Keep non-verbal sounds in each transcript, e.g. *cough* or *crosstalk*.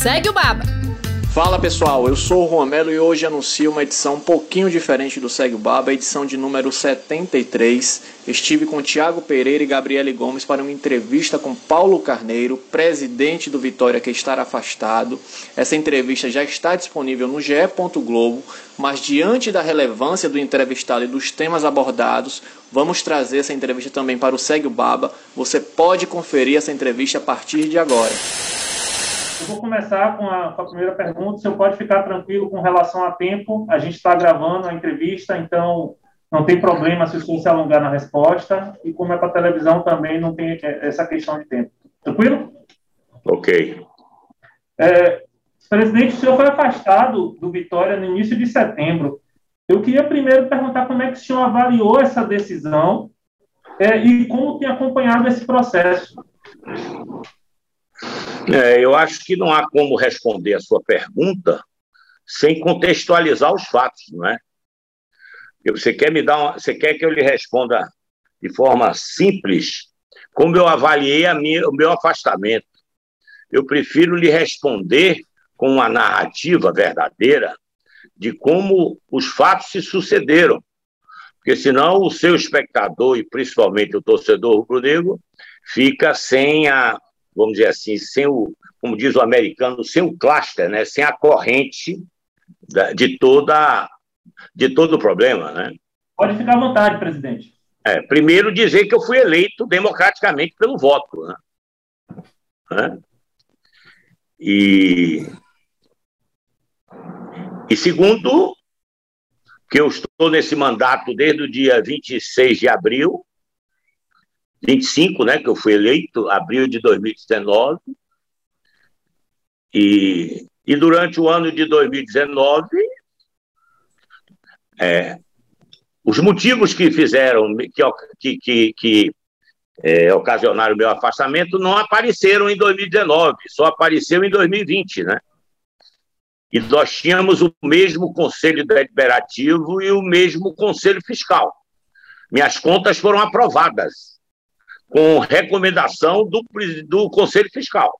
Segue o Baba. Fala pessoal, eu sou o Romelo e hoje anuncio uma edição um pouquinho diferente do Segue o Baba, edição de número 73. Estive com Tiago Pereira e Gabriele Gomes para uma entrevista com Paulo Carneiro, presidente do Vitória que está afastado. Essa entrevista já está disponível no GE. Globo, mas diante da relevância do entrevistado e dos temas abordados, vamos trazer essa entrevista também para o Segue o Baba. Você pode conferir essa entrevista a partir de agora. Eu vou começar com a, com a, primeira pergunta. O senhor pode ficar tranquilo com relação a tempo. A gente está gravando a entrevista, então não tem problema se o senhor se alongar na resposta. E como é para televisão, também não tem é, essa questão de tempo. Tranquilo? Ok. É, presidente, o senhor foi afastado do Vitória no início de setembro. Eu queria primeiro perguntar como é que o senhor avaliou essa decisão é, e como tem acompanhado esse processo. É, eu acho que não há como responder a sua pergunta sem contextualizar os fatos, não é? Você quer me dar, uma, você quer que eu lhe responda de forma simples como eu avaliei minha, o meu afastamento? Eu prefiro lhe responder com uma narrativa verdadeira de como os fatos se sucederam. Porque senão o seu espectador, e principalmente o torcedor rubro-negro, fica sem a, vamos dizer assim, sem o, como diz o americano, sem o cluster, né? sem a corrente de toda de todo o problema, né? Pode ficar à vontade, presidente. É, primeiro dizer que eu fui eleito democraticamente pelo voto, né? né? E e segundo que eu estou nesse mandato desde o dia 26 de abril 25, né, que eu fui eleito, abril de 2019. E, e durante o ano de 2019, é, os motivos que fizeram, que, que, que é, ocasionaram meu afastamento não apareceram em 2019, só apareceu em 2020, né? E nós tínhamos o mesmo Conselho Deliberativo e o mesmo Conselho Fiscal. Minhas contas foram aprovadas com recomendação do, do Conselho Fiscal.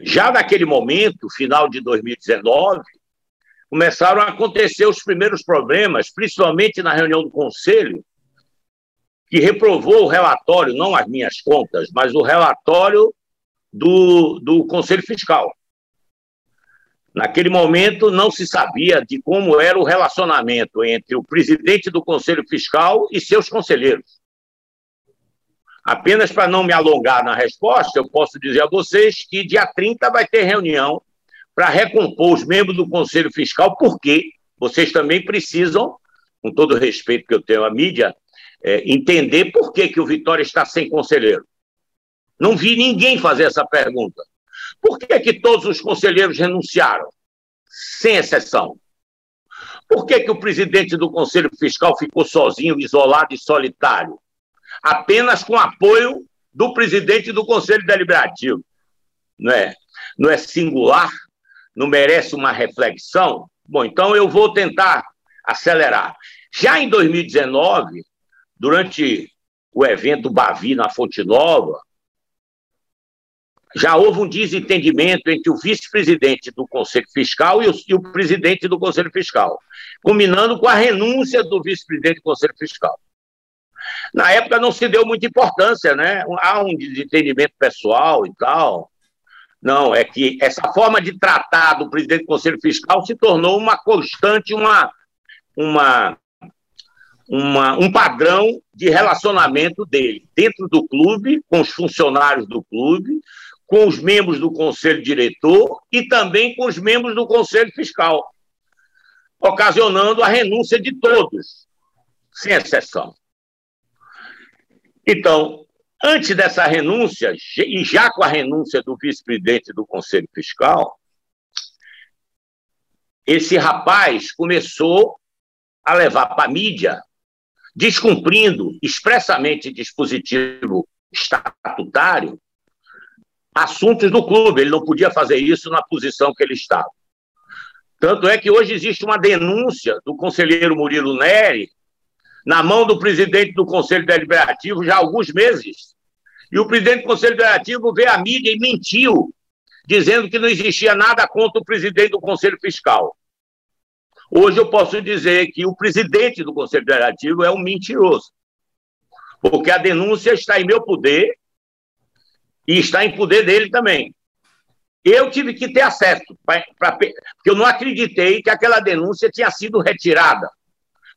Já naquele momento, final de 2019, começaram a acontecer os primeiros problemas, principalmente na reunião do Conselho, que reprovou o relatório, não as minhas contas, mas o relatório do, do Conselho Fiscal. Naquele momento, não se sabia de como era o relacionamento entre o presidente do Conselho Fiscal e seus conselheiros. Apenas para não me alongar na resposta, eu posso dizer a vocês que dia 30 vai ter reunião para recompor os membros do Conselho Fiscal, porque vocês também precisam, com todo o respeito que eu tenho à mídia, é, entender por que, que o Vitória está sem conselheiro. Não vi ninguém fazer essa pergunta. Por que, que todos os conselheiros renunciaram? Sem exceção. Por que, que o presidente do Conselho Fiscal ficou sozinho, isolado e solitário? Apenas com apoio do presidente do Conselho Deliberativo. Não é, não é singular? Não merece uma reflexão? Bom, então eu vou tentar acelerar. Já em 2019, durante o evento Bavi na Fonte Nova, já houve um desentendimento entre o vice-presidente do Conselho Fiscal e o, e o, presidente do Conselho Fiscal, culminando com a renúncia do vice-presidente do Conselho Fiscal. Na época não se deu muita importância, né? Há um desentendimento pessoal e tal. Não, é que essa forma de tratar do presidente do Conselho Fiscal se tornou uma constante, uma, uma, uma, um padrão de relacionamento dele, dentro do clube, com os funcionários do clube, com os membros do Conselho Diretor e também com os membros do Conselho Fiscal, ocasionando a renúncia de todos, sem exceção. Então, Antes dessa renúncia, e já com a renúncia do vice-presidente do Conselho Fiscal, esse rapaz começou a levar para a mídia, descumprindo expressamente dispositivo estatutário, assuntos do clube. Ele não podia fazer isso na posição que ele estava. Tanto é que hoje existe uma denúncia do conselheiro Murilo Neri na mão do presidente do Conselho Deliberativo já há alguns meses. E o presidente do Conselho Deliberativo veio à mídia e mentiu, dizendo que não existia nada contra o presidente do Conselho Fiscal. Hoje eu posso dizer que o presidente do Conselho Deliberativo é um mentiroso, porque a denúncia está em meu poder e está em poder dele também. Eu tive que ter acesso, pra, pra, porque eu não acreditei que aquela denúncia tinha sido retirada.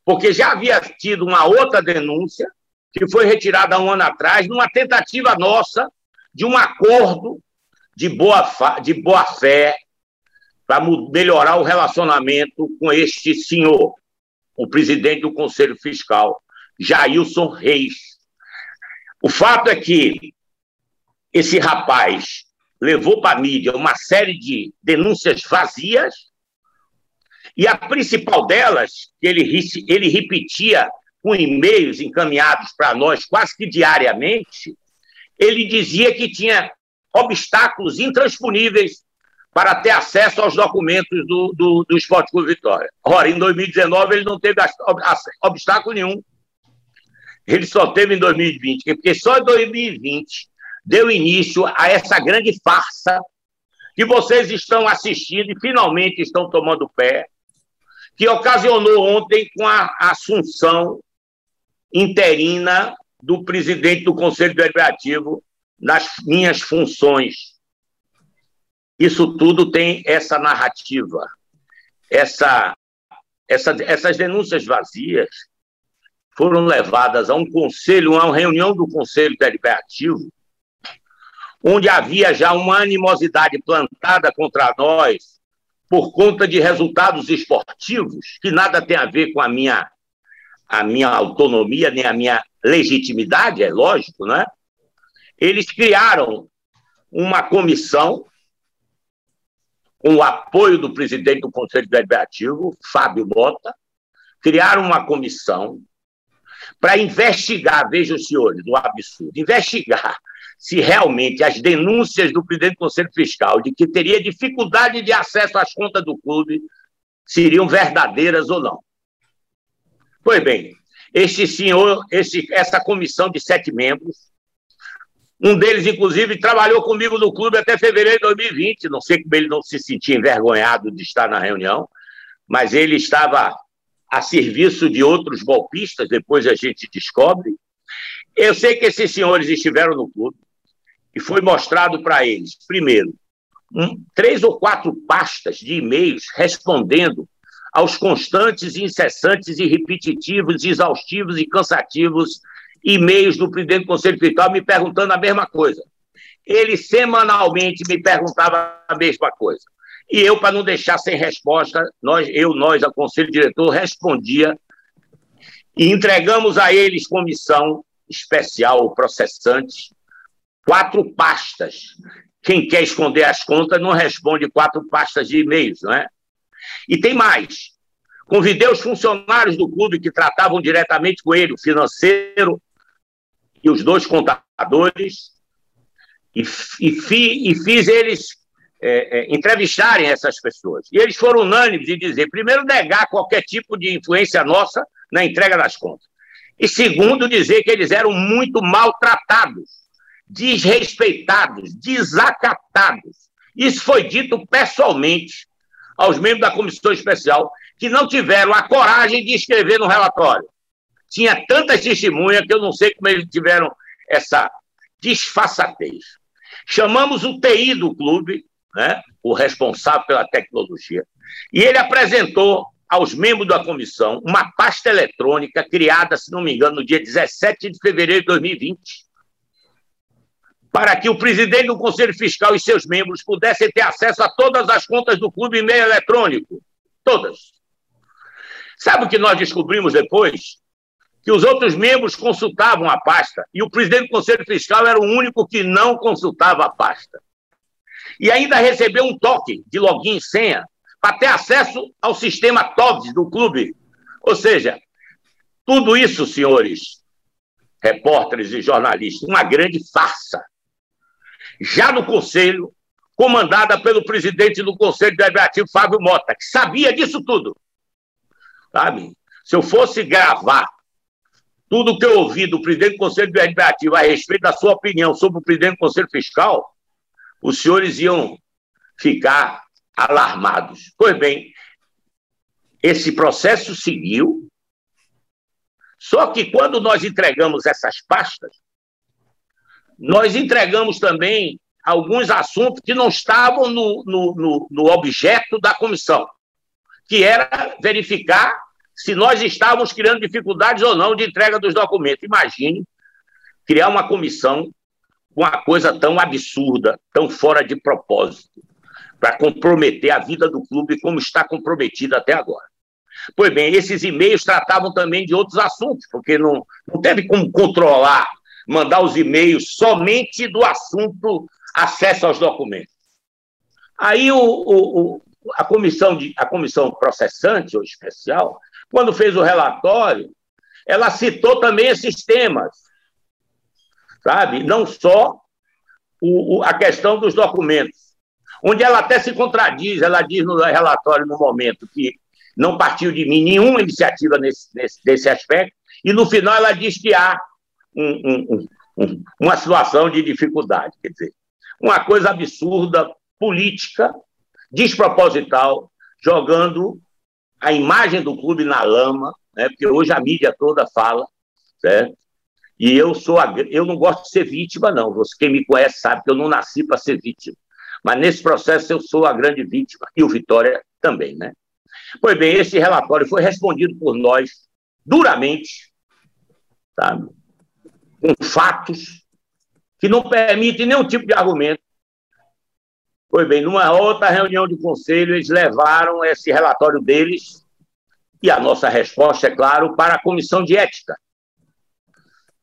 Porque já havia tido uma outra denúncia, que foi retirada um ano atrás, numa tentativa nossa de um acordo de boa, de boa fé para melhorar o relacionamento com este senhor, o presidente do Conselho Fiscal, Jailson Reis. O fato é que esse rapaz levou para a mídia uma série de denúncias vazias, e a principal delas, que ele, ele repetia com e-mails encaminhados para nós quase que diariamente, ele dizia que tinha obstáculos intransponíveis para ter acesso aos documentos do, do, do Esporte Clube Vitória. Ora, em 2019 ele não teve obstáculo nenhum. Ele só teve em 2020, porque só em 2020 deu início a essa grande farsa que vocês estão assistindo e finalmente estão tomando pé, que ocasionou ontem com a assunção interina do presidente do Conselho Deliberativo nas minhas funções. Isso tudo tem essa narrativa, essa, essa, essas denúncias vazias foram levadas a um conselho, a uma reunião do Conselho Deliberativo, onde havia já uma animosidade plantada contra nós por conta de resultados esportivos, que nada tem a ver com a minha, a minha autonomia, nem a minha legitimidade, é lógico, né? Eles criaram uma comissão com o apoio do presidente do Conselho Deliberativo, Fábio Mota, criaram uma comissão para investigar, vejam, senhores, o absurdo, investigar se realmente as denúncias do presidente do Conselho Fiscal de que teria dificuldade de acesso às contas do clube seriam verdadeiras ou não. Pois bem, este senhor, esse, essa comissão de sete membros, um deles, inclusive, trabalhou comigo no clube até fevereiro de 2020. Não sei como ele não se sentia envergonhado de estar na reunião, mas ele estava a serviço de outros golpistas, depois a gente descobre. Eu sei que esses senhores estiveram no clube, e foi mostrado para eles, primeiro, um, três ou quatro pastas de e-mails respondendo aos constantes, incessantes e repetitivos, exaustivos e cansativos e-mails do presidente do Conselho Fiscal me perguntando a mesma coisa. Ele semanalmente me perguntava a mesma coisa. E eu, para não deixar sem resposta, nós, eu, nós, a Conselho Diretor, respondia e entregamos a eles comissão especial processante quatro pastas. Quem quer esconder as contas não responde quatro pastas de e-mails, não é? E tem mais. Convidei os funcionários do clube que tratavam diretamente com ele, o financeiro e os dois contadores, e, e, fi, e fiz eles é, é, entrevistarem essas pessoas. E eles foram unânimes em dizer, primeiro, negar qualquer tipo de influência nossa na entrega das contas. E segundo, dizer que eles eram muito maltratados desrespeitados, desacatados. Isso foi dito pessoalmente aos membros da comissão especial que não tiveram a coragem de escrever no relatório. Tinha tantas testemunhas que eu não sei como eles tiveram essa disfarçatez. Chamamos o TI do clube, né, o responsável pela tecnologia, e ele apresentou aos membros da comissão uma pasta eletrônica criada, se não me engano, no dia 17 de fevereiro de 2020, para que o presidente do Conselho Fiscal e seus membros pudessem ter acesso a todas as contas do clube em meio eletrônico. Todas. Sabe o que nós descobrimos depois? que os outros membros consultavam a pasta e o presidente do Conselho Fiscal era o único que não consultava a pasta. E ainda recebeu um toque de login e senha para ter acesso ao sistema TOVS do clube. Ou seja, tudo isso, senhores repórteres e jornalistas, uma grande farsa. Já no Conselho, comandada pelo presidente do Conselho Deliberativo, Fábio Mota, que sabia disso tudo. Sabe? Se eu fosse gravar tudo que eu ouvi do presidente do Conselho Deliberativo a respeito da sua opinião sobre o presidente do Conselho Fiscal, os senhores iam ficar alarmados. Pois bem, esse processo seguiu, só que quando nós entregamos essas pastas, nós entregamos também alguns assuntos que não estavam no, no, no, no objeto da comissão, que era verificar se nós estávamos criando dificuldades ou não de entrega dos documentos. Imagine criar uma comissão com uma coisa tão absurda, tão fora de propósito, para comprometer a vida do clube como está comprometida até agora. Pois bem, esses e-mails tratavam também de outros assuntos, porque não, não teve como controlar, mandar os e-mails somente do assunto acesso aos documentos. Aí o, o, a, comissão de, a comissão processante ou especial quando fez o relatório, ela citou também esses temas, sabe? Não só o, o, a questão dos documentos, onde ela até se contradiz, ela diz no relatório, no momento, que não partiu de mim nenhuma iniciativa nesse, nesse, nesse aspecto, e no final ela diz que há um, um, um, uma situação de dificuldade. Quer dizer, uma coisa absurda, política, desproposital, jogando a imagem do clube na lama, né? porque hoje a mídia toda fala, certo? E eu sou a, eu não gosto de ser vítima, não. Você, quem me conhece sabe que eu não nasci para ser vítima. Mas nesse processo eu sou a grande vítima, e o Vitória também, né? Pois bem, esse relatório foi respondido por nós duramente, sabe? Com fatos que não permitem nenhum tipo de argumento, Pois bem, numa outra reunião de conselho, eles levaram esse relatório deles e a nossa resposta, é claro, para a comissão de ética.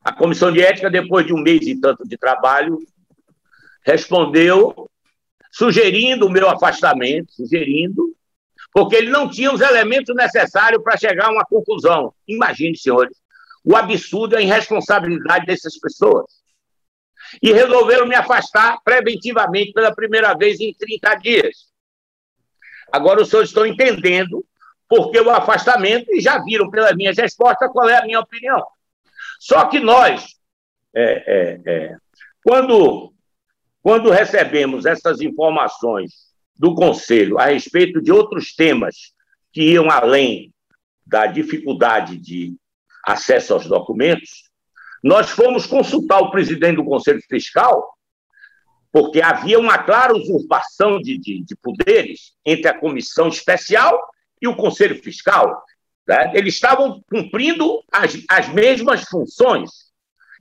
A comissão de ética, depois de um mês e tanto de trabalho, respondeu sugerindo o meu afastamento, sugerindo, porque ele não tinha os elementos necessários para chegar a uma conclusão. Imagine, senhores, o absurdo e a irresponsabilidade dessas pessoas e resolveram me afastar preventivamente pela primeira vez em 30 dias. Agora os senhores estão entendendo por que o afastamento e já viram pelas minhas respostas qual é a minha opinião. Só que nós, é, é, é, quando, quando recebemos essas informações do Conselho a respeito de outros temas que iam além da dificuldade de acesso aos documentos, nós fomos consultar o presidente do Conselho Fiscal, porque havia uma clara usurpação de, de, de poderes entre a comissão especial e o Conselho Fiscal. Né? Eles estavam cumprindo as, as mesmas funções.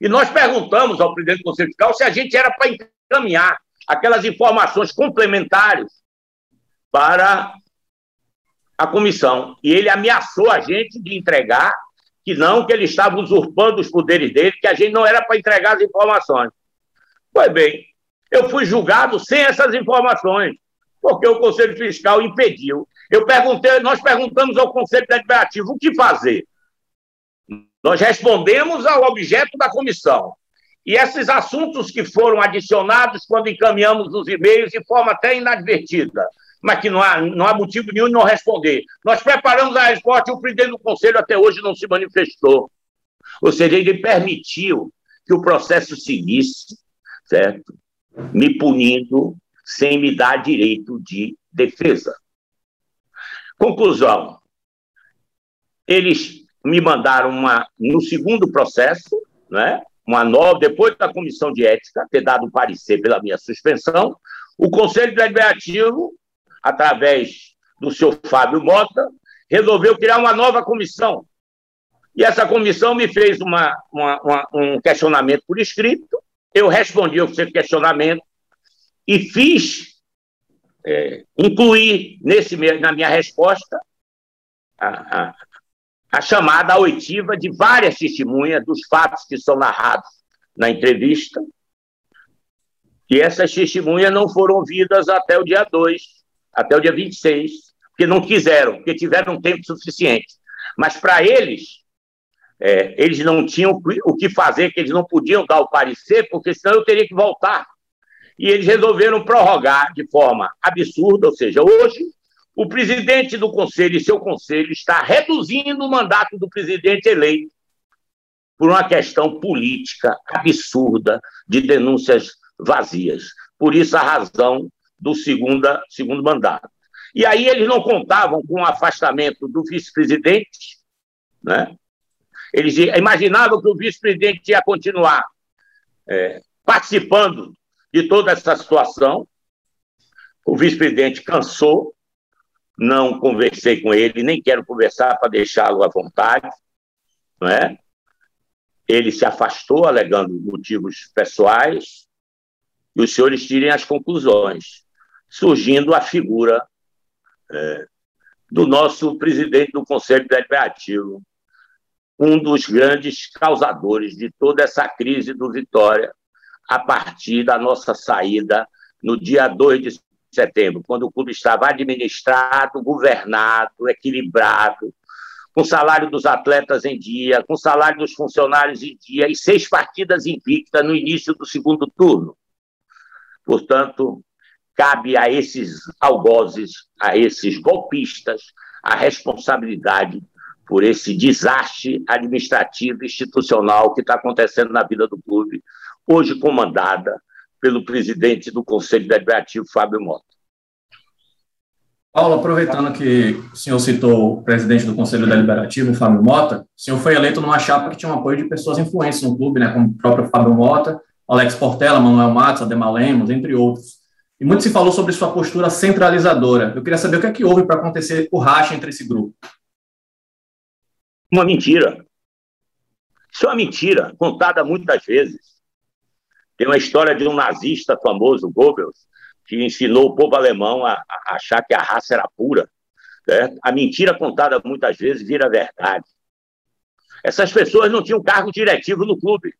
E nós perguntamos ao presidente do Conselho Fiscal se a gente era para encaminhar aquelas informações complementares para a comissão. E ele ameaçou a gente de entregar que não, que ele estava usurpando os poderes dele, que a gente não era para entregar as informações. Pois bem, eu fui julgado sem essas informações, porque o Conselho Fiscal impediu. Eu perguntei, nós perguntamos ao Conselho Deliberativo o que fazer. Nós respondemos ao objeto da comissão. E esses assuntos que foram adicionados quando encaminhamos os e-mails de forma até inadvertida, mas que não há, não há motivo nenhum de não responder. Nós preparamos a resposta e o presidente do Conselho até hoje não se manifestou. Ou seja, ele permitiu que o processo seguisse, certo? Me punindo sem me dar direito de defesa. Conclusão. Eles me mandaram uma, no segundo processo, né, uma nova, depois da comissão de ética ter dado parecer pela minha suspensão, o Conselho Deliberativo através do senhor Fábio Mota, resolveu criar uma nova comissão. E essa comissão me fez uma, uma, uma, um questionamento por escrito, eu respondi ao seu questionamento e fiz, é, incluir nesse, na minha resposta a, a, a chamada oitiva de várias testemunhas dos fatos que são narrados na entrevista. E essas testemunhas não foram ouvidas até o dia 2, até o dia 26, porque não quiseram, porque tiveram tempo suficiente. Mas para eles, é, eles não tinham o que fazer, que eles não podiam dar o parecer, porque senão eu teria que voltar. E eles resolveram prorrogar de forma absurda, ou seja, hoje o presidente do conselho e seu conselho está reduzindo o mandato do presidente eleito por uma questão política absurda de denúncias vazias. Por isso a razão do segunda, segundo mandato. E aí eles não contavam com o afastamento do vice-presidente, né? Eles imaginavam que o vice-presidente ia continuar é, participando de toda essa situação. O vice-presidente cansou, não conversei com ele, nem quero conversar para deixá-lo à vontade, não é? Ele se afastou alegando motivos pessoais e os senhores tirem as conclusões, surgindo a figura é, do nosso presidente do Conselho Deliberativo, um dos grandes causadores de toda essa crise do Vitória, a partir da nossa saída no dia 2 de setembro, quando o clube estava administrado, governado, equilibrado, com salário dos atletas em dia, com salário dos funcionários em dia e seis partidas invictas no início do segundo turno. Portanto, cabe a esses algozes, a esses golpistas, a responsabilidade por esse desastre administrativo e institucional que está acontecendo na vida do clube, hoje comandada pelo presidente do Conselho Deliberativo, Fábio Mota. Paulo, aproveitando que o senhor citou o presidente do Conselho Deliberativo, Fábio Mota, o senhor foi eleito numa chapa que tinha um apoio de pessoas influentes no clube, né, como o próprio Fábio Mota, Alex Portela, Manuel Matos, Ademar Lemos, entre outros. E muito se falou sobre sua postura centralizadora. Eu queria saber o que é que houve para acontecer o racha entre esse grupo. Uma mentira. Isso é uma mentira, contada muitas vezes. Tem uma história de um nazista famoso, Goebbels, que ensinou o povo alemão a, achar que a raça era pura. Né? A mentira contada muitas vezes vira verdade. Essas pessoas não tinham cargo diretivo no clube.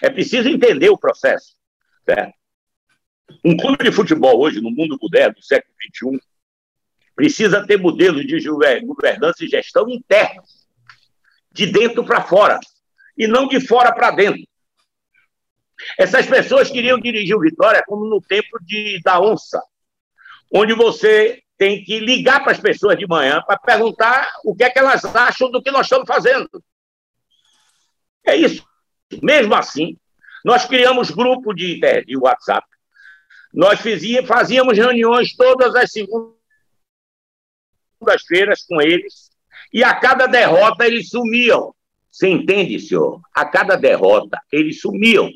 É preciso entender o processo. Certo? Um clube de futebol hoje, no mundo moderno, do século XXI, precisa ter modelos de governança e gestão internos, de dentro para fora, e não de fora para dentro. Essas pessoas queriam dirigir o Vitória como no tempo de, da onça, onde você tem que ligar para as pessoas de manhã para perguntar o que é que elas acham do que nós estamos fazendo. É isso. Mesmo assim, nós criamos grupo de, de WhatsApp. Nós fazíamos reuniões todas as segundas-feiras com eles, e a cada derrota eles sumiam. Você entende, senhor? A cada derrota eles sumiam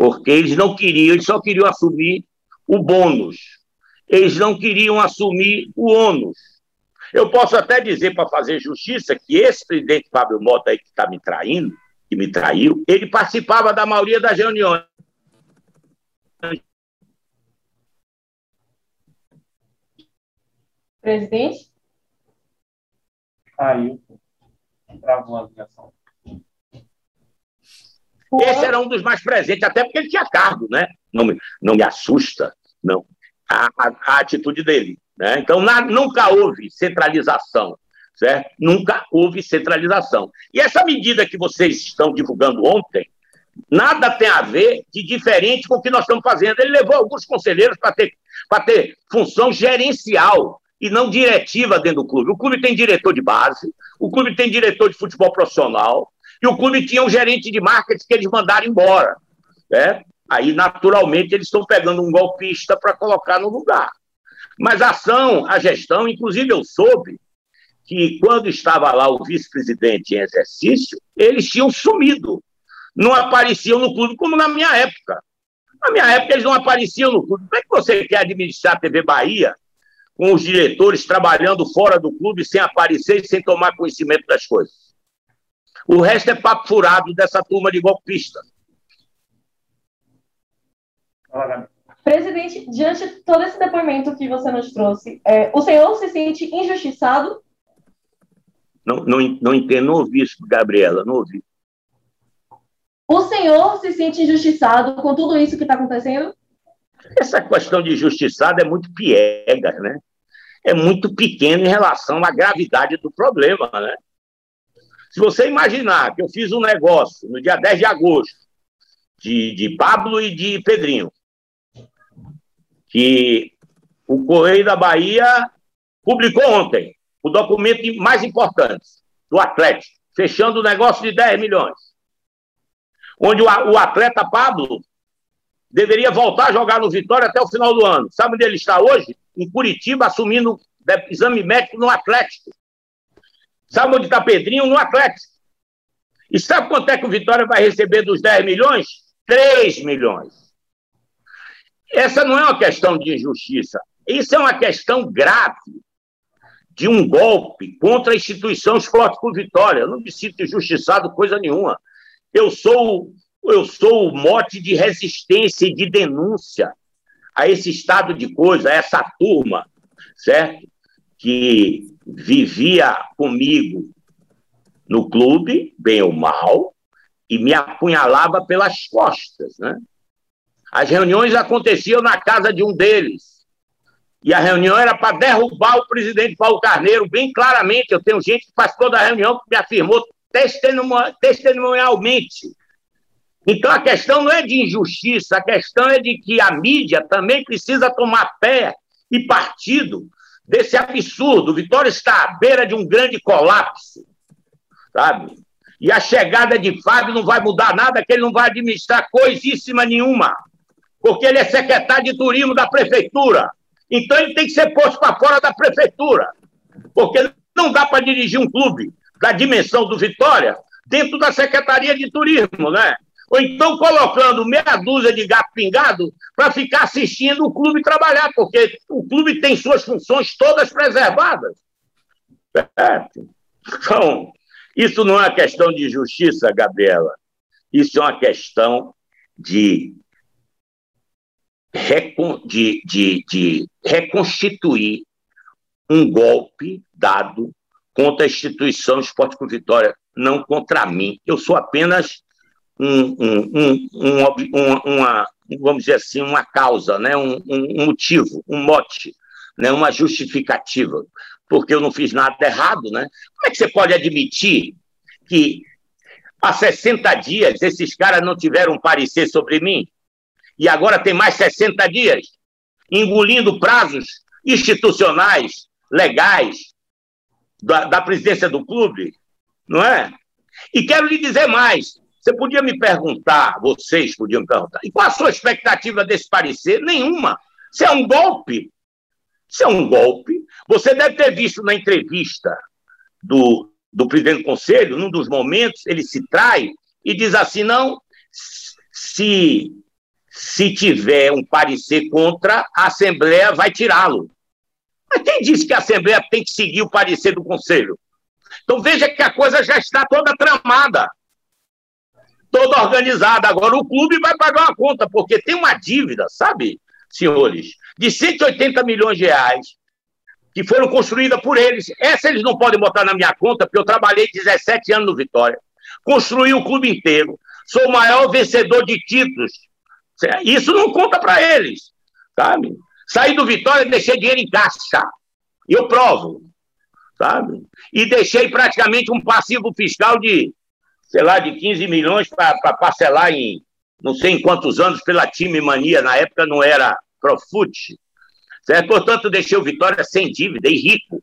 porque eles não queriam, eles só queriam assumir o bônus. Eles não queriam assumir o ônus. Eu posso até dizer, para fazer justiça, que esse presidente Fábio Mota aí que está me traindo, que me traiu, ele participava da maioria das reuniões. Presidente? Caiu. Travou a ligação. Esse era um dos mais presentes, até porque ele tinha cargo, né? Não me, não me assusta, não. A, a, a atitude dele. Né? Então, na, nunca houve centralização, certo? Nunca houve centralização. E essa medida que vocês estão divulgando ontem, nada tem a ver de diferente com o que nós estamos fazendo. Ele levou alguns conselheiros para ter, ter função gerencial e não diretiva dentro do clube. O clube tem diretor de base, o clube tem diretor de futebol profissional, e o clube tinha um gerente de marketing que eles mandaram embora. Né? Aí, naturalmente, eles estão pegando um golpista para colocar no lugar. Mas a ação, a gestão, inclusive eu soube que quando estava lá o vice-presidente em exercício, eles tinham sumido. Não apareciam no clube, como na minha época. Na minha época, eles não apareciam no clube. Como é que você quer administrar a TV Bahia com os diretores trabalhando fora do clube, sem aparecer e sem tomar conhecimento das coisas? O resto é papo furado dessa turma de golpistas. Presidente, diante de todo esse depoimento que você nos trouxe, é, o senhor se sente injustiçado? Não, não, não entendo, não ouvi isso, Gabriela, não ouvi. O senhor se sente injustiçado com tudo isso que está acontecendo? Essa questão de injustiçado é muito piega, né? É muito pequeno em relação à gravidade do problema, né? Se você imaginar que eu fiz um negócio no dia 10 de agosto, de, de Pablo e de Pedrinho, que o Correio da Bahia publicou ontem o documento mais importante do Atlético, fechando o negócio de 10 milhões. Onde o, o atleta Pablo deveria voltar a jogar no Vitória até o final do ano. Sabe onde ele está hoje? Em Curitiba, assumindo exame médico no Atlético. Sabe onde está Pedrinho? No Atlético. E sabe quanto é que o Vitória vai receber dos 10 milhões? 3 milhões. Essa não é uma questão de injustiça. Isso é uma questão grave de um golpe contra a instituição Esporte por Vitória. Eu não me sinto injustiçado coisa nenhuma. Eu sou, eu sou o mote de resistência e de denúncia a esse estado de coisa, a essa turma, certo? Que vivia comigo no clube, bem ou mal, e me apunhalava pelas costas, né? As reuniões aconteciam na casa de um deles. E a reunião era para derrubar o presidente Paulo Carneiro, bem claramente. Eu tenho gente que participou da reunião que me afirmou testemunhalmente. Então a questão não é de injustiça, a questão é de que a mídia também precisa tomar pé e partido desse absurdo. Vitória está à beira de um grande colapso, sabe? E a chegada de Fábio não vai mudar nada, que ele não vai administrar coisíssima nenhuma, porque ele é secretário de turismo da prefeitura. Então ele tem que ser posto para fora da prefeitura, porque não dá para dirigir um clube da dimensão do Vitória dentro da Secretaria de Turismo, né? Ou então colocando meia dúzia de gato pingado para ficar assistindo o clube trabalhar, porque o clube tem suas funções todas preservadas. Certo? Então, isso não é uma questão de justiça, Gabriela. Isso é uma questão de, de, de, de reconstituir um golpe dado contra a instituição Esporte com Vitória, não contra mim. Eu sou apenas um, um, um, uma, vamos dizer assim, uma causa, né? um, motivo, um mote, né? uma justificativa, porque eu não fiz nada errado. Né? Como é que você pode admitir que há 60 dias esses caras não tiveram um parecer sobre mim e agora tem mais 60 dias engolindo prazos institucionais, legais, da, da presidência do clube, não é? E quero lhe dizer mais: você podia me perguntar, vocês podiam me perguntar, e qual a sua expectativa desse parecer? Nenhuma. Isso é um golpe. Isso é um golpe. Você deve ter visto na entrevista do, do presidente do conselho, num dos momentos, ele se trai e diz assim: não, se, se tiver um parecer contra, a Assembleia vai tirá-lo. Mas quem disse que a Assembleia tem que seguir o parecer do conselho? Então veja que a coisa já está toda tramada toda organizada. Agora o clube vai pagar uma conta, porque tem uma dívida, sabe, senhores, de 180 milhões de reais que foram construídas por eles. Essa eles não podem botar na minha conta, porque eu trabalhei 17 anos no Vitória. Construí o clube inteiro. Sou o maior vencedor de títulos. Isso não conta para eles, sabe? Saí do Vitória e deixei dinheiro em caixa. Eu provo, sabe? E deixei praticamente um passivo fiscal de sei lá, de 15 milhões para parcelar em não sei em quantos anos pela time mania, na época não era Profute. Certo? Portanto, deixei o Vitória sem dívida e rico.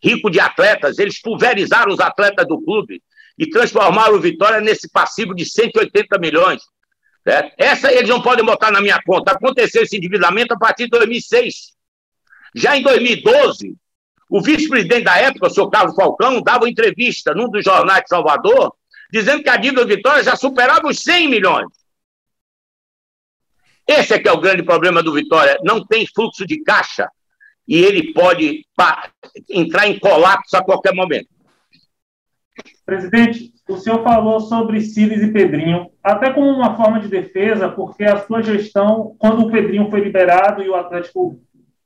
Rico de atletas. Eles pulverizaram os atletas do clube e transformaram o Vitória nesse passivo de 180 milhões. Certo? Essa eles não podem botar na minha conta. Aconteceu esse endividamento a partir de 2006. Já em 2012, o vice-presidente da época, o senhor Carlos Falcão, dava entrevista num dos jornais de Salvador, dizendo que a dívida do Vitória já superava os 100 milhões. Esse é que é o grande problema do Vitória. Não tem fluxo de caixa e ele pode entrar em colapso a qualquer momento. Presidente, o senhor falou sobre Siles e Pedrinho, até como uma forma de defesa, porque a sua gestão, quando o Pedrinho foi liberado e o Atlético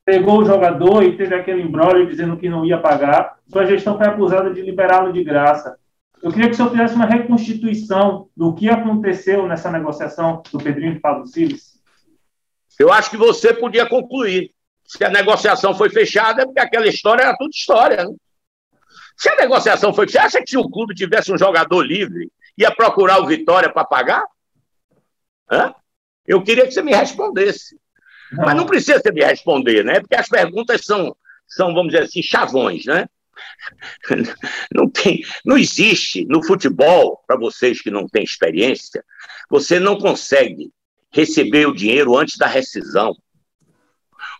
pegou o jogador e teve aquele embrólio dizendo que não ia pagar. Sua gestão foi acusada de liberá-lo de graça. Eu queria que o senhor fizesse uma reconstituição do que aconteceu nessa negociação do Pedrinho e Pablo Siles. Eu acho que você podia concluir. Se a negociação foi fechada, é porque aquela história era tudo história. Né? Se a negociação foi fechada, você acha que se o clube tivesse um jogador livre, ia procurar o Vitória para pagar? Hã? Eu queria que você me respondesse. Não. Mas não precisa você me responder, né? Porque as perguntas são, são vamos dizer assim, chavões, né? *laughs* Não, tem, não existe no futebol, para vocês que não têm experiência, você não consegue receber o dinheiro antes da rescisão.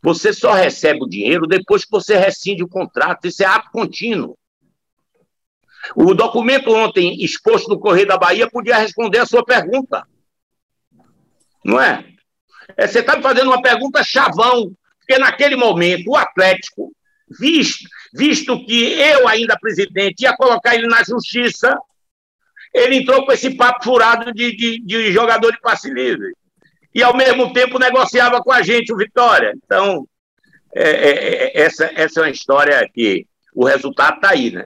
Você só recebe o dinheiro depois que você rescinde o contrato. Isso é ato contínuo. O documento ontem exposto no Correio da Bahia podia responder a sua pergunta. Não é? é você está me fazendo uma pergunta chavão, porque naquele momento o Atlético, visto, visto que eu, ainda presidente, ia colocar ele na justiça, ele entrou com esse papo furado de, de, de jogador de passe livre. E, ao mesmo tempo, negociava com a gente o Vitória. Então, é, é, é essa, essa é uma história que o resultado está aí, né?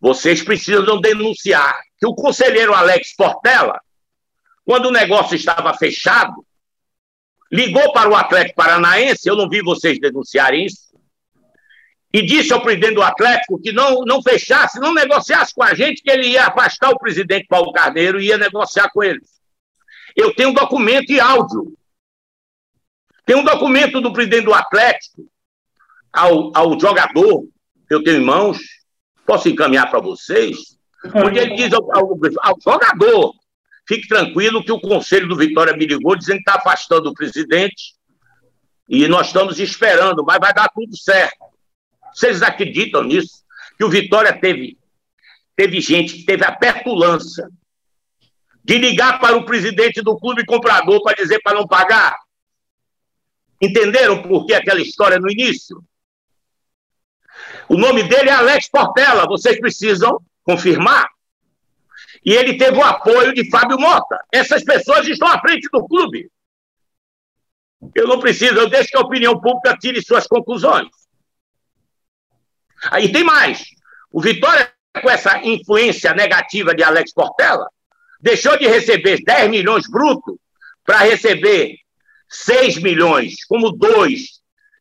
Vocês precisam denunciar que o conselheiro Alex Portela, quando o negócio estava fechado, ligou para o Atlético Paranaense, eu não vi vocês denunciarem isso, e disse ao presidente do Atlético que não, não fechasse, não negociasse com a gente, que ele ia afastar o presidente Paulo Carneiro e ia negociar com eles. Eu tenho um documento e áudio. Tem um documento do presidente do Atlético ao, ao jogador, eu tenho em mãos, posso encaminhar para vocês, onde ele diz ao, ao, ao jogador Fique tranquilo que o Conselho do Vitória me ligou dizendo que está afastando o presidente e nós estamos esperando, mas vai dar tudo certo. Vocês acreditam nisso? Que o Vitória teve, teve gente que teve a petulância de ligar para o presidente do clube comprador para dizer para não pagar? Entenderam por que aquela história no início? O nome dele é Alex Portela, vocês precisam confirmar e ele teve o apoio de Fábio Mota. Essas pessoas estão à frente do clube. Eu não preciso, eu deixo que a opinião pública tire suas conclusões. Aí tem mais. O Vitória, com essa influência negativa de Alex Portela, deixou de receber 10 milhões bruto para receber 6 milhões, como dois.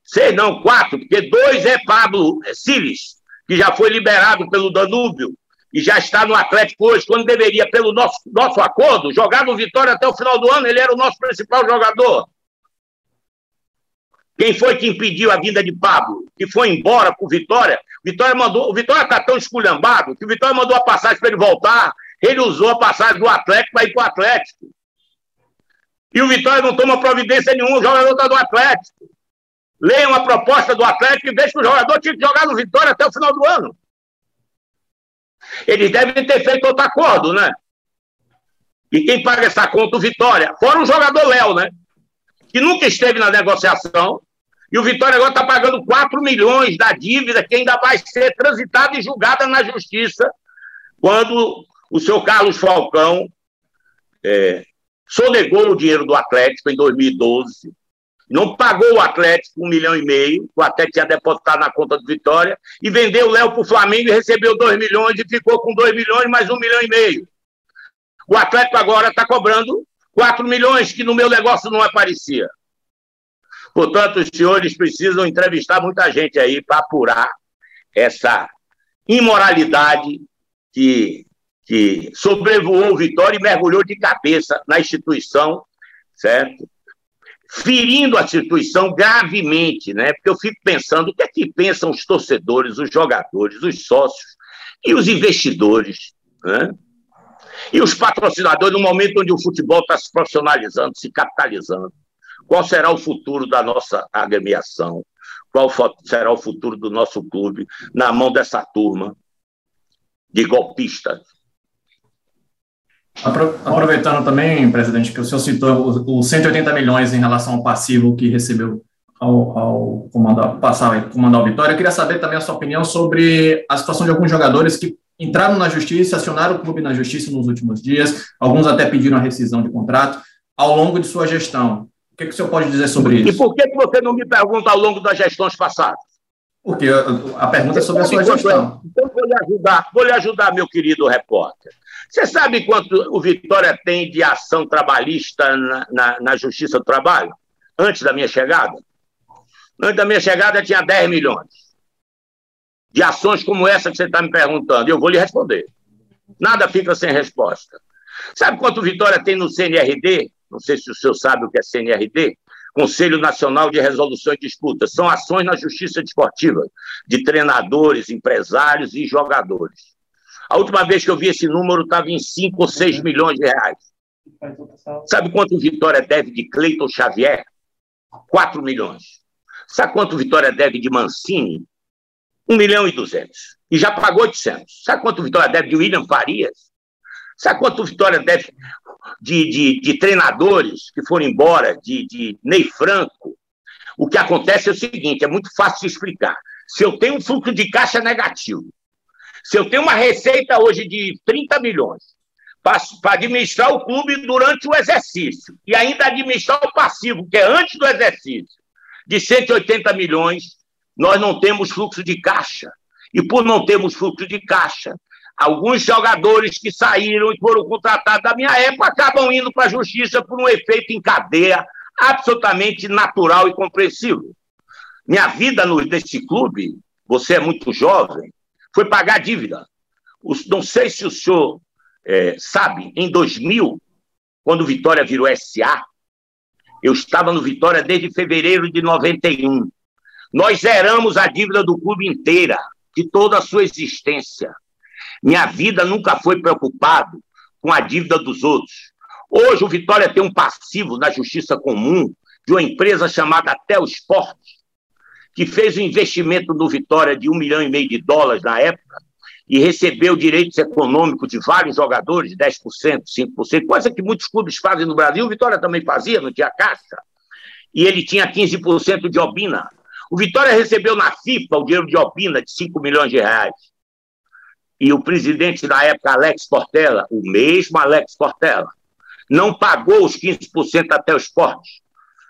Seis não, quatro, porque dois é Pablo Siles, que já foi liberado pelo Danúbio e já está no Atlético hoje, quando deveria, pelo nosso, nosso acordo, jogar no Vitória até o final do ano, ele era o nosso principal jogador. Quem foi que impediu a vinda de Pablo? Que foi embora com o Vitória? Vitória mandou, o Vitória está tão esculhambado que o Vitória mandou a passagem para ele voltar. Ele usou a passagem do Atlético para ir para o Atlético. E o Vitória não toma providência nenhuma, o jogador está do Atlético. Leiam a proposta do Atlético e que o jogador tinha que jogar no Vitória até o final do ano. Eles devem ter feito outro acordo, né? E quem paga essa conta? O Vitória. Fora o jogador Léo, né? Que nunca esteve na negociação. E o Vitória agora está pagando 4 milhões da dívida que ainda vai ser transitada e julgada na justiça quando o seu Carlos Falcão é, sonegou o dinheiro do Atlético em 2012 não pagou o Atlético um milhão e meio, o Atlético tinha depositado na conta do Vitória, e vendeu o Léo para o Flamengo e recebeu dois milhões e ficou com dois milhões mais um milhão e meio. O Atlético agora está cobrando quatro milhões, que no meu negócio não aparecia. Portanto, os senhores precisam entrevistar muita gente aí para apurar essa imoralidade que, que sobrevoou Vitória e mergulhou de cabeça na instituição, certo? ferindo a instituição gravemente, né? Porque eu fico pensando o que é que pensam os torcedores, os jogadores, os sócios e os investidores, né? E os patrocinadores no momento onde o futebol está se profissionalizando, se capitalizando. Qual será o futuro da nossa agremiação? Qual será o futuro do nosso clube na mão dessa turma de golpistas? Aproveitando também, presidente, que o senhor citou os 180 milhões em relação ao passivo que recebeu ao, ao comandar, passar comandar o Vitória, eu queria saber também a sua opinião sobre a situação de alguns jogadores que entraram na justiça, acionaram o clube na justiça nos últimos dias, alguns até pediram a rescisão de contrato ao longo de sua gestão. O que, que o senhor pode dizer sobre isso? E por que, você não me pergunta ao longo das gestões passadas? Porque a pergunta é sobre a sua gestão. Então, vou lhe ajudar, vou lhe ajudar, meu querido repórter. Você sabe quanto o Vitória tem de ação trabalhista na, na, na Justiça do Trabalho? Antes da minha chegada? Antes da minha chegada tinha 10 milhões. De ações como essa que você está me perguntando. Eu vou lhe responder. Nada fica sem resposta. Sabe quanto o Vitória tem no CNRD? Não sei se o senhor sabe o que é CNRD. Conselho Nacional de Resolução de Disputas. São ações na justiça desportiva de treinadores, empresários e jogadores. A última vez que eu vi esse número estava em 5 ou 6 milhões de reais. Sabe quanto Vitória deve de Cleiton Xavier? 4 milhões. Sabe quanto Vitória deve de Mancini? 1 milhão e 200. E já pagou 800. Sabe quanto Vitória deve de William Farias? Sabe quanto Vitória deve de, de, de treinadores que foram embora, de, de Ney Franco, o que acontece é o seguinte: é muito fácil de explicar. Se eu tenho um fluxo de caixa negativo, se eu tenho uma receita hoje de 30 milhões para administrar o clube durante o exercício e ainda administrar o passivo, que é antes do exercício, de 180 milhões, nós não temos fluxo de caixa. E por não termos fluxo de caixa, Alguns jogadores que saíram e foram contratados da minha época acabam indo para a justiça por um efeito em cadeia absolutamente natural e compreensível. Minha vida no, nesse clube, você é muito jovem, foi pagar dívida. Os, não sei se o senhor é, sabe, em 2000, quando o Vitória virou SA, eu estava no Vitória desde fevereiro de 91. Nós zeramos a dívida do clube inteira, de toda a sua existência. Minha vida nunca foi preocupado com a dívida dos outros. Hoje o Vitória tem um passivo na justiça comum de uma empresa chamada Telsport, que fez um investimento no Vitória de um milhão e meio de dólares na época e recebeu direitos econômicos de vários jogadores, 10%, 5%, coisa que muitos clubes fazem no Brasil. O Vitória também fazia, não tinha caixa. E ele tinha 15% de Obina. O Vitória recebeu na FIFA o dinheiro de Obina de 5 milhões de reais e o presidente da época, Alex Portela, o mesmo Alex Portela, não pagou os 15% até o esporte.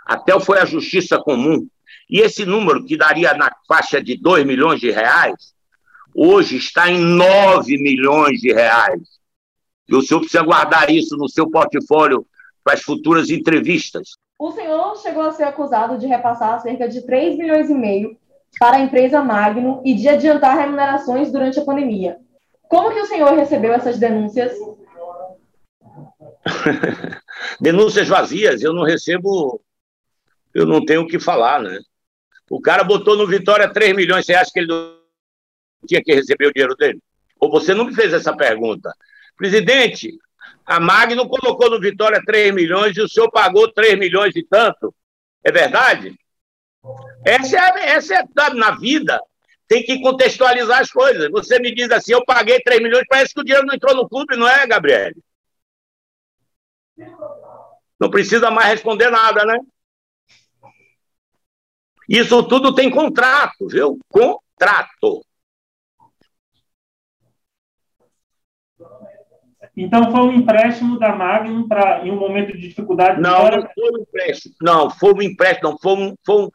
Até foi a justiça comum. E esse número, que daria na faixa de 2 milhões de reais, hoje está em 9 milhões de reais. E o senhor precisa guardar isso no seu portfólio para as futuras entrevistas. O senhor chegou a ser acusado de repassar cerca de 3 milhões e meio para a empresa Magno e de adiantar remunerações durante a pandemia. Como que o senhor recebeu essas denúncias? *laughs* denúncias vazias, eu não recebo, eu não tenho o que falar, né? O cara botou no Vitória 3 milhões, você acha que ele não tinha que receber o dinheiro dele? Ou você não me fez essa pergunta? Presidente, a Magno colocou no Vitória 3 milhões e o senhor pagou 3 milhões e tanto. É verdade? Essa é, essa é na vida tem que contextualizar as coisas. Você me diz assim, eu paguei 3 milhões, parece que o dinheiro não entrou no clube, não é, Gabriel? Não precisa mais responder nada, né? Isso tudo tem contrato, viu? Contrato. Então foi um empréstimo da Magnum para em um momento de dificuldade. Não, não foi um empréstimo. Não, foi um empréstimo, não, foi um, foi um,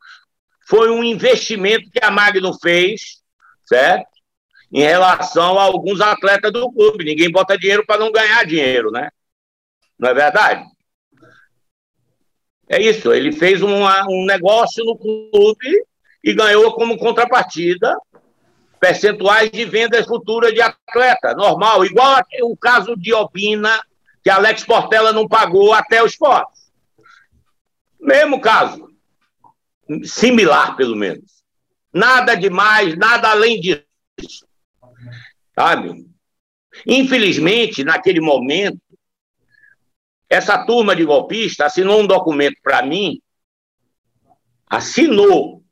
foi um investimento que a Magno fez, certo? Em relação a alguns atletas do clube. Ninguém bota dinheiro para não ganhar dinheiro, né? Não é verdade? É isso. Ele fez uma, um negócio no clube e ganhou como contrapartida percentuais de vendas futuras de atleta. Normal. Igual o caso de Opina, que Alex Portela não pagou até o esporte. Mesmo caso similar, pelo menos. Nada demais, nada além disso. Sabe? Infelizmente, naquele momento, essa turma de golpistas assinou um documento para mim, assinou,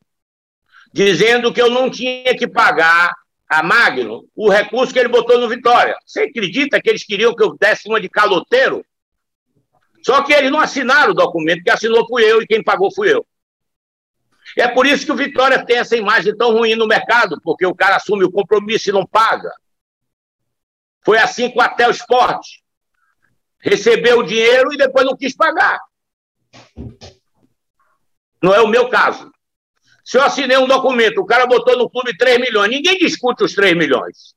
dizendo que eu não tinha que pagar a Magno o recurso que ele botou no Vitória. Você acredita que eles queriam que eu desse uma de caloteiro? Só que eles não assinaram o documento, que assinou fui eu e quem pagou fui eu. É por isso que o Vitória tem essa imagem tão ruim no mercado, porque o cara assume o compromisso e não paga. Foi assim com até o esporte. Recebeu o dinheiro e depois não quis pagar. Não é o meu caso. Se eu assinei um documento, o cara botou no clube 3 milhões, ninguém discute os 3 milhões.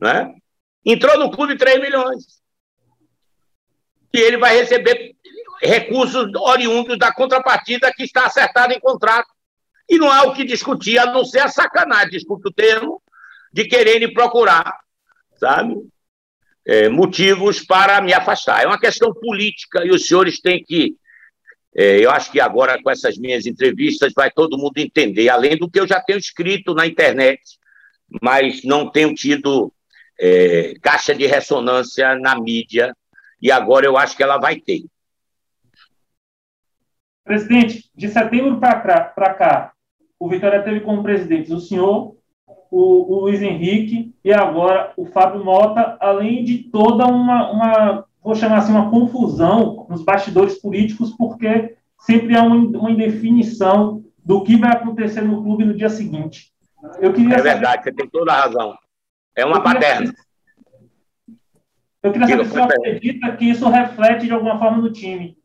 Né? Entrou no clube 3 milhões. E ele vai receber recursos oriundos da contrapartida que está acertada em contrato. E não há o que discutir, a não ser a sacanagem, desculpe o termo, de quererem procurar, sabe, é, motivos para me afastar. É uma questão política e os senhores têm que. É, eu acho que agora, com essas minhas entrevistas, vai todo mundo entender, além do que eu já tenho escrito na internet, mas não tenho tido é, caixa de ressonância na mídia, e agora eu acho que ela vai ter. Presidente, de setembro para cá, o Vitória teve como presidentes o senhor, o, o, Luiz Henrique e agora o Fábio Mota, além de toda uma, uma, vou chamar assim, uma confusão nos bastidores políticos, porque sempre há uma, indefinição do que vai acontecer no clube no dia seguinte. Eu queria é verdade, saber... você tem toda a razão. É uma paterna. Eu queria saber se você acredita que isso reflete de alguma forma no time.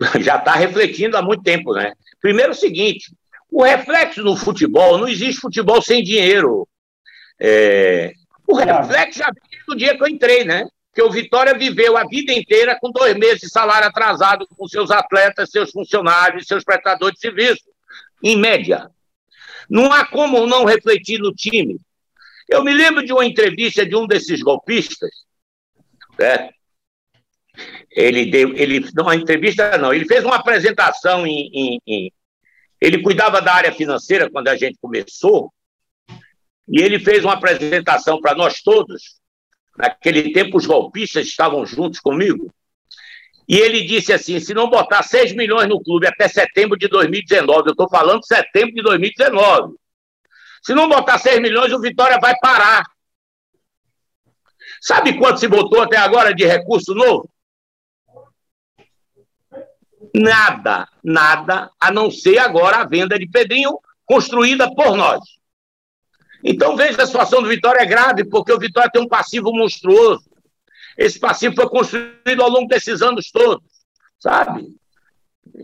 *laughs* Já está refletindo há muito tempo, né? Primeiro o seguinte, o reflexo no futebol, não existe futebol sem dinheiro. É, o reflexo já veio do dia que eu entrei, né? Que o Vitória viveu a vida inteira com dois meses de salário atrasado com seus atletas, seus funcionários, seus prestadores de serviço, em média. Não há como não refletir no time. Eu me lembro de uma entrevista de um desses golpistas, né? Ele deu, ele não uma entrevista não, ele fez uma apresentação em, em, em ele cuidava da área financeira quando a gente começou, e ele fez uma apresentação para nós todos. Naquele tempo, os golpistas estavam juntos comigo. E ele disse assim: se não botar 6 milhões no clube até setembro de 2019, eu estou falando setembro de 2019. Se não botar 6 milhões, o Vitória vai parar. Sabe quanto se botou até agora de recurso novo? Nada, nada, a não ser agora a venda de Pedrinho, construída por nós. Então veja a situação do Vitória é grave, porque o Vitória tem um passivo monstruoso. Esse passivo foi construído ao longo desses anos todos, sabe?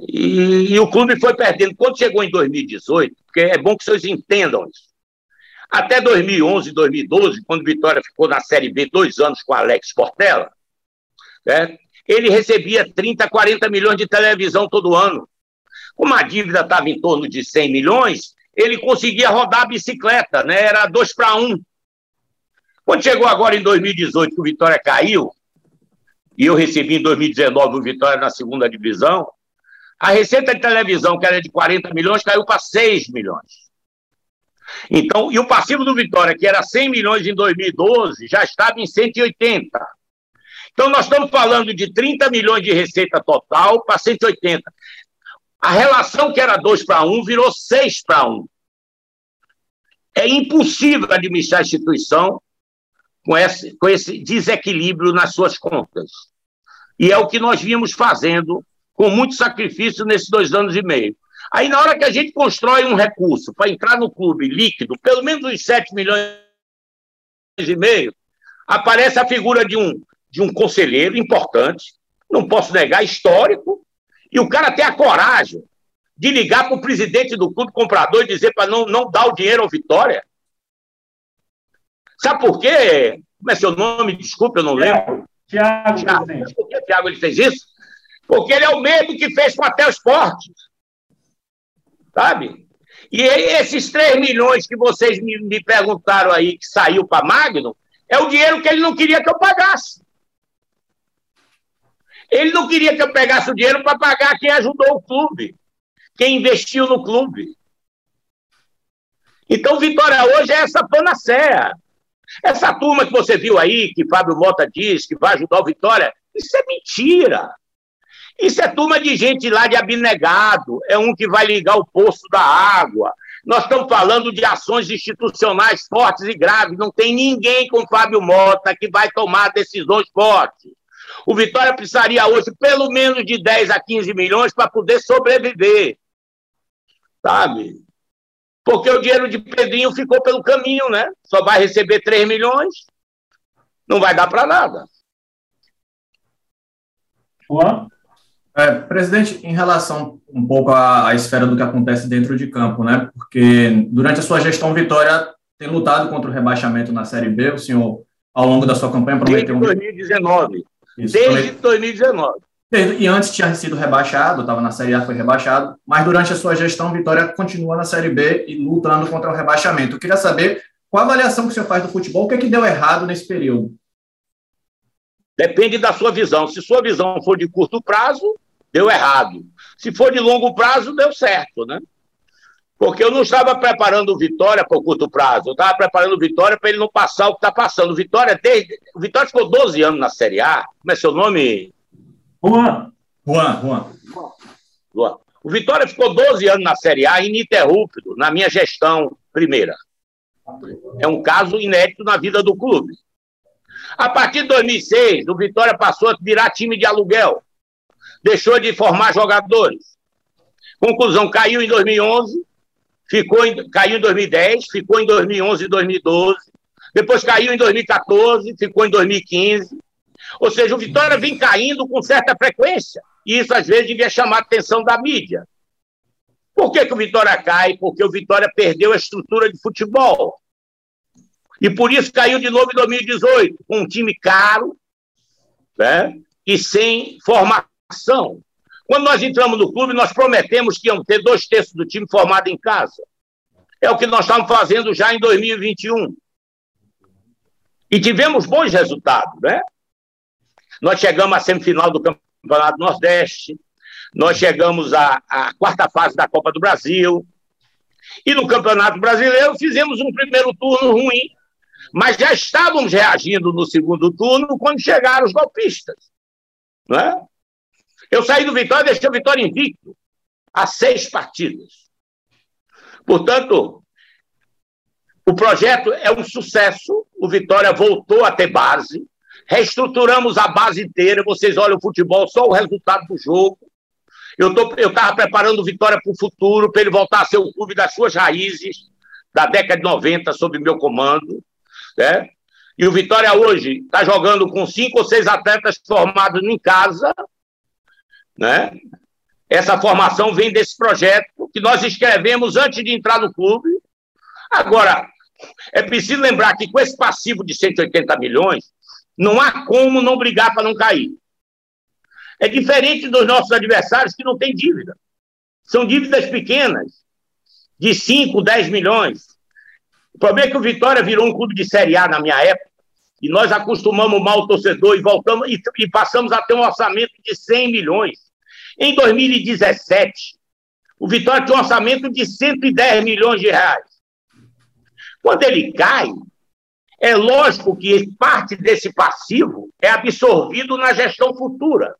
E, e, o clube foi perdendo. Quando chegou em 2018, porque é bom que vocês entendam isso. Até 2011, 2012, quando o Vitória ficou na Série B dois anos com Alex Portela, né, ele recebia 30, 40 milhões de televisão todo ano. Como a dívida estava em torno de 100 milhões, ele conseguia rodar a bicicleta, né? era dois para um. Quando chegou agora em 2018, que o Vitória caiu, e eu recebi em 2019 o Vitória na segunda divisão, a receita de televisão, que era de 40 milhões, caiu para 6 milhões. Então, e o passivo do Vitória, que era 100 milhões em 2012, já estava em 180. Então, nós estamos falando de 30 milhões de receita total para 180. A relação que era 2 para 1 virou 6 para 1. É impossível administrar a instituição com esse, com esse desequilíbrio nas suas contas. E é o que nós vimos fazendo com muito sacrifício nesses dois anos e meio. Aí, na hora que a gente constrói um recurso para entrar no clube líquido, pelo menos uns 7 milhões e meio, aparece a figura de um de um conselheiro importante, não posso negar, histórico, e o cara tem a coragem de ligar para o presidente do clube comprador e dizer para não, não dar o dinheiro ao Vitória. Sabe por quê? Como é seu nome? Desculpe, eu não lembro. Tiago, Tiago. Por que Tiago ele fez isso? Porque ele é o mesmo que fez com até o esporte. Sabe? E esses 3 milhões que vocês me, me perguntaram aí, que saiu para Magno, é o dinheiro que ele não queria que eu pagasse. Ele não queria que eu pegasse o dinheiro para pagar quem ajudou o clube, quem investiu no clube. Então, Vitória hoje é essa panacea. Essa turma que você viu aí, que Fábio Mota diz que vai ajudar o Vitória, isso é mentira. Isso é turma de gente lá de abnegado, é um que vai ligar o poço da água. Nós estamos falando de ações institucionais fortes e graves. Não tem ninguém com Fábio Mota que vai tomar decisões fortes. O Vitória precisaria hoje pelo menos de 10 a 15 milhões para poder sobreviver. Sabe? Porque o dinheiro de Pedrinho ficou pelo caminho, né? Só vai receber 3 milhões, não vai dar para nada. Juan? É, presidente, em relação um pouco à, à, esfera do que acontece dentro de campo, né? Porque durante a sua gestão, Vitória tem lutado contra o rebaixamento na Série B. O senhor, ao longo da sua campanha, prometeu. Desde 2019. Isso, Desde 2019. E antes tinha sido rebaixado, estava na Série A, foi rebaixado, mas durante a sua gestão, Vitória continua na Série B e lutando contra o rebaixamento. Eu queria saber qual a avaliação que o senhor faz do futebol, o que, é que deu errado nesse período? Depende da sua visão. Se sua visão for de curto prazo, deu errado. Se for de longo prazo, deu certo, né? Porque eu não estava preparando o Vitória para o curto prazo, eu estava preparando o Vitória para ele não passar o que está passando. O Vitória, desde... o Vitória ficou 12 anos na Série A. Como é seu nome? Juan. Juan, Juan. Juan. O Vitória ficou 12 anos na Série A, ininterrupto, na minha gestão primeira. É um caso inédito na vida do clube. A partir de 2006, o Vitória passou a virar time de aluguel. Deixou de formar jogadores. Conclusão, caiu em 2011, ficou em, caiu em 2010, ficou em 2011 e 2012. Depois caiu em 2014, ficou em 2015. Ou seja, o Vitória vem caindo com certa frequência. E isso, às vezes, devia chamar a atenção da mídia. Por que, que o Vitória cai? Porque o Vitória perdeu a estrutura de futebol. E por isso caiu de novo em 2018, com um time caro né, e sem formação. Quando nós entramos no clube, nós prometemos que iam ter dois terços do time formado em casa. É o que nós estamos fazendo já em 2021. E tivemos bons resultados, né? Nós chegamos à semifinal do Campeonato Nordeste, nós chegamos à, à quarta fase da Copa do Brasil, e no Campeonato Brasileiro fizemos um primeiro turno ruim, mas já estávamos reagindo no segundo turno quando chegaram os golpistas. Não é? Eu saí do Vitória e deixei o Vitória invicto a seis partidas. Portanto, o projeto é um sucesso, o Vitória voltou a ter base, reestruturamos a base inteira, vocês olham o futebol, só o resultado do jogo. Eu estava preparando o Vitória para o futuro, para ele voltar a ser o clube das suas raízes, da década de 90, sob meu comando. Né? E o Vitória hoje está jogando com cinco ou seis atletas formados em casa. Né? Essa formação vem desse projeto que nós escrevemos antes de entrar no clube. Agora, é preciso lembrar que com esse passivo de 180 milhões, não há como não brigar para não cair. É diferente dos nossos adversários que não têm dívida. São dívidas pequenas, de 5, 10 milhões. O problema é que o Vitória virou um clube de Série A na minha época, e nós acostumamos mal o torcedor e voltamos e, e passamos a ter um orçamento de 100 milhões. Em 2017, o Vitória tinha um orçamento de 110 milhões de reais. Quando ele cai, é lógico que parte desse passivo é absorvido na gestão futura.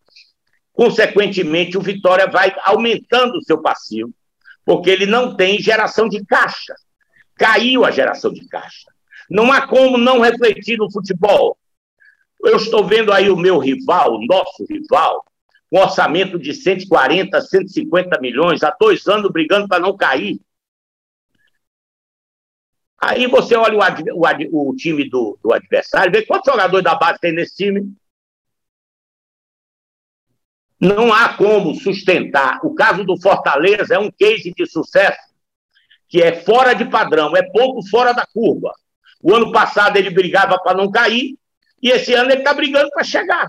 Consequentemente, o Vitória vai aumentando o seu passivo, porque ele não tem geração de caixa. Caiu a geração de caixa. Não há como não refletir no futebol. Eu estou vendo aí o meu rival, o nosso rival, com orçamento de 140, 150 milhões, há dois anos brigando para não cair. Aí você olha o, o, o time do, do, adversário, vê quantos jogadores da base tem nesse time. Não há como sustentar. O caso do Fortaleza é um case de sucesso que é fora de padrão, é pouco fora da curva. O ano passado ele brigava para não cair, e esse ano ele está brigando para chegar.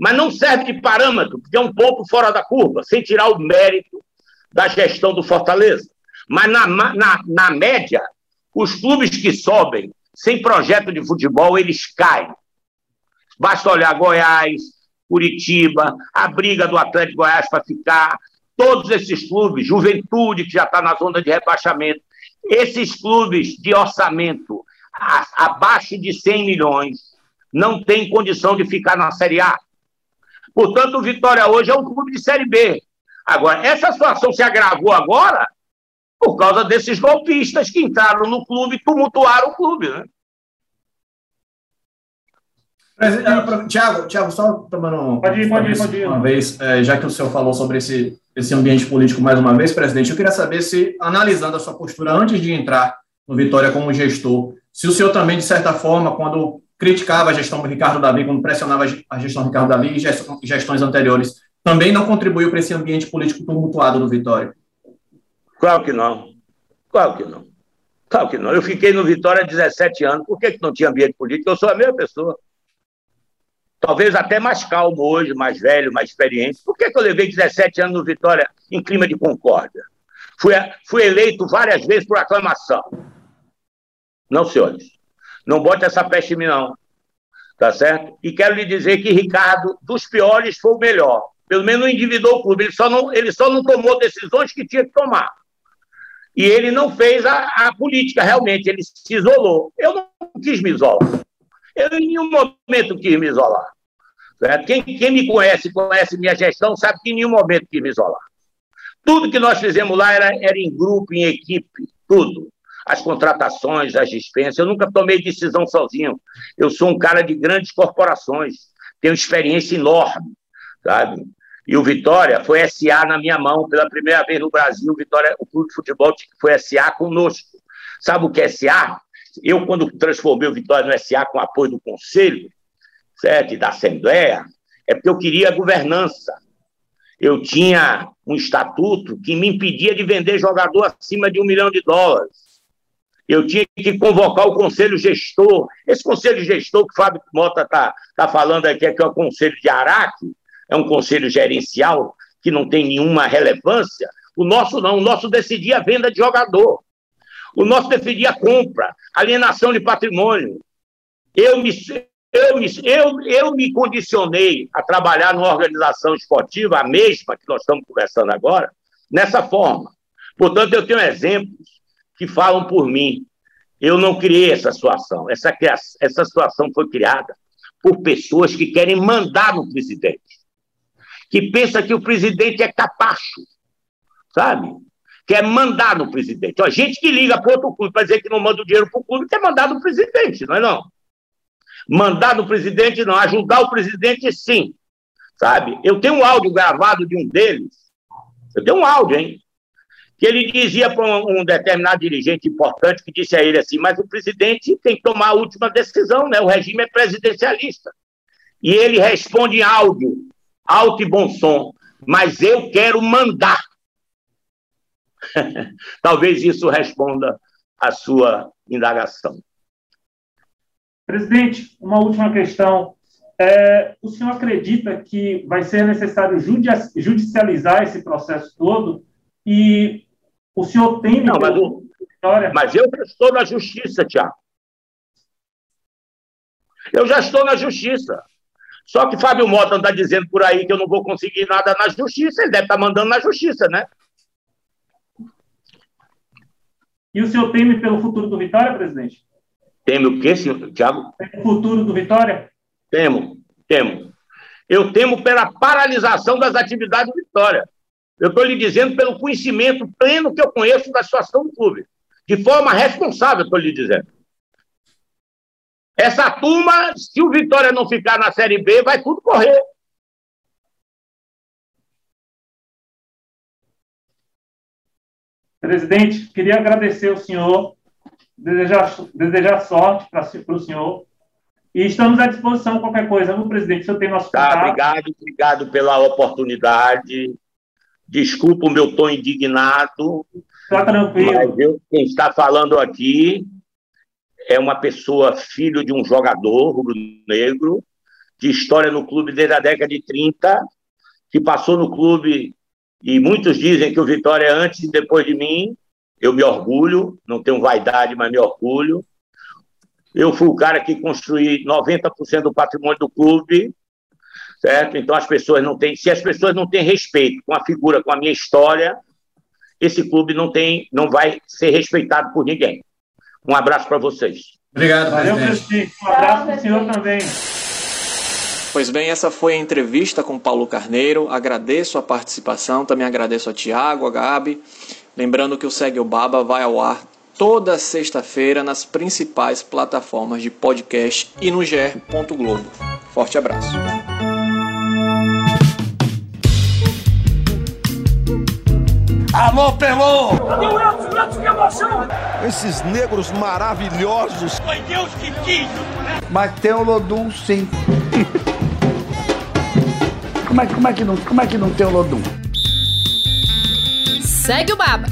Mas não serve de parâmetro, porque é um pouco fora da curva, sem tirar o mérito da gestão do Fortaleza. Mas na, na, na média, os clubes que sobem sem projeto de futebol, eles caem. Basta olhar Goiás, Curitiba, a briga do Atlético Goiás para ficar, todos esses clubes, Juventude, que já está na zona de rebaixamento, esses clubes de orçamento abaixo de 100 milhões não têm condição de ficar na Série A. Portanto, o Vitória hoje é um clube de Série B. Agora, essa situação se agravou agora por causa desses golpistas que entraram no clube e tumultuaram o clube. Né? Tiago, Tiago, só tomando pode ir, pode ir, pode ir. uma vez, é, já que o senhor falou sobre esse, esse ambiente político mais uma vez, presidente, eu queria saber se, analisando a sua postura antes de entrar no Vitória como gestor, se o senhor também, de certa forma, quando criticava a gestão do Ricardo Davi, quando pressionava a gestão do Ricardo Davi e gestões anteriores, também não contribuiu para esse ambiente político tumultuado no Vitória? Claro que não. Claro que não. Claro que não. Eu fiquei no Vitória há 17 anos. Por que, que não tinha ambiente político? Eu sou a mesma pessoa. Talvez até mais calmo hoje, mais velho, mais experiente. Por que, que eu levei 17 anos no Vitória em clima de concórdia? Fui, fui eleito várias vezes por aclamação. Não, senhores. Não bote essa peste em mim, não. Tá certo? E quero lhe dizer que Ricardo, dos piores, foi o melhor. Pelo menos não endividou o clube. Ele só não, ele só não tomou decisões que tinha que tomar. E ele não fez a, a política, realmente. Ele se isolou. Eu não quis me isolar. Eu em nenhum momento quis me isolar. Certo? Quem, quem me conhece, conhece minha gestão, sabe que em nenhum momento quis me isolar. Tudo que nós fizemos lá era, era em grupo, em equipe, tudo. As contratações, as dispensas. Eu nunca tomei decisão sozinho. Eu sou um cara de grandes corporações, tenho experiência enorme, sabe? E o Vitória foi SA na minha mão pela primeira vez no Brasil. O Vitória, o clube de futebol foi SA conosco. Sabe o que é SA? Eu, quando transformei o Vitória no SA com apoio do Conselho, certo? E da Assembleia, é porque eu queria governança. Eu tinha um estatuto que me impedia de vender jogador acima de um milhão de dólares. Eu tinha que convocar o conselho gestor. Esse conselho gestor que o Fábio Mota está tá falando aqui, que é o conselho de Araque, é um conselho gerencial que não tem nenhuma relevância. O nosso não, o nosso decidia a venda de jogador. O nosso decidia a compra, alienação de patrimônio. Eu me, eu, me, eu, eu me condicionei a trabalhar numa organização esportiva, a mesma que nós estamos conversando agora, nessa forma. Portanto, eu tenho exemplos que falam por mim. Eu não criei essa situação. Essa, essa situação foi criada por pessoas que querem mandar no presidente, que pensa que o presidente é capacho, sabe? Quer mandar no presidente. Ó, gente que liga para outro clube para dizer que não manda o dinheiro para o clube quer mandar no presidente, não é não? Mandar no presidente, não. Ajudar o presidente, sim. Sabe? Eu tenho um áudio gravado de um deles. Eu tenho um áudio, hein? Que ele dizia para um, um determinado dirigente importante que disse a ele assim: Mas o presidente tem que tomar a última decisão, né? O regime é presidencialista. E ele responde em áudio, alto e bom som: Mas eu quero mandar. *laughs* Talvez isso responda à sua indagação. Presidente, uma última questão. É, o senhor acredita que vai ser necessário judicializar esse processo todo? E o senhor tem. Não, mas, o, mas eu já estou na justiça, Tiago. Eu já estou na justiça. Só que Fábio Mota está dizendo por aí que eu não vou conseguir nada na justiça, ele deve estar tá mandando na justiça, né? E o senhor teme pelo futuro do Vitória, presidente? Teme o quê, senhor Tiago? O futuro do Vitória? Temo, temo. Eu temo pela paralisação das atividades do Vitória. Eu estou lhe dizendo pelo conhecimento pleno que eu conheço da situação do clube. De forma responsável, estou lhe dizendo. Essa turma, se o Vitória não ficar na Série B, vai tudo correr. Presidente, queria agradecer ao senhor desejar, desejar sorte para o senhor. E estamos à disposição qualquer coisa, no presidente? O senhor tem nosso tá, contato. Obrigado, obrigado pela oportunidade. Desculpa o meu tom indignado. Está tranquilo. Mas eu, quem está falando aqui é uma pessoa, filho de um jogador rubro-negro, de história no clube desde a década de 30, que passou no clube, e muitos dizem que o Vitória é antes e depois de mim, eu me orgulho, não tenho vaidade, mas me orgulho. Eu fui o cara que construí 90% do patrimônio do clube, certo? Então as pessoas não têm, se as pessoas não têm respeito com a figura, com a minha história, esse clube não tem, não vai ser respeitado por ninguém. Um abraço para vocês. Obrigado, Valeu, presidente. Um abraço para o senhor também. Pois bem, essa foi a entrevista com Paulo Carneiro. Agradeço a participação, também agradeço a Tiago, a Gabi. Lembrando que o Segue o Baba vai ao ar toda sexta-feira nas principais plataformas de podcast e no ger.globo. Forte abraço. Alô, Pelô! Cadê o Edson? Edson, que emoção! Esses negros maravilhosos! Foi Deus que quis! Mas tem o Lodum, sim. como é, como é, que, não, como é que não tem o Lodum? Segue o Baba.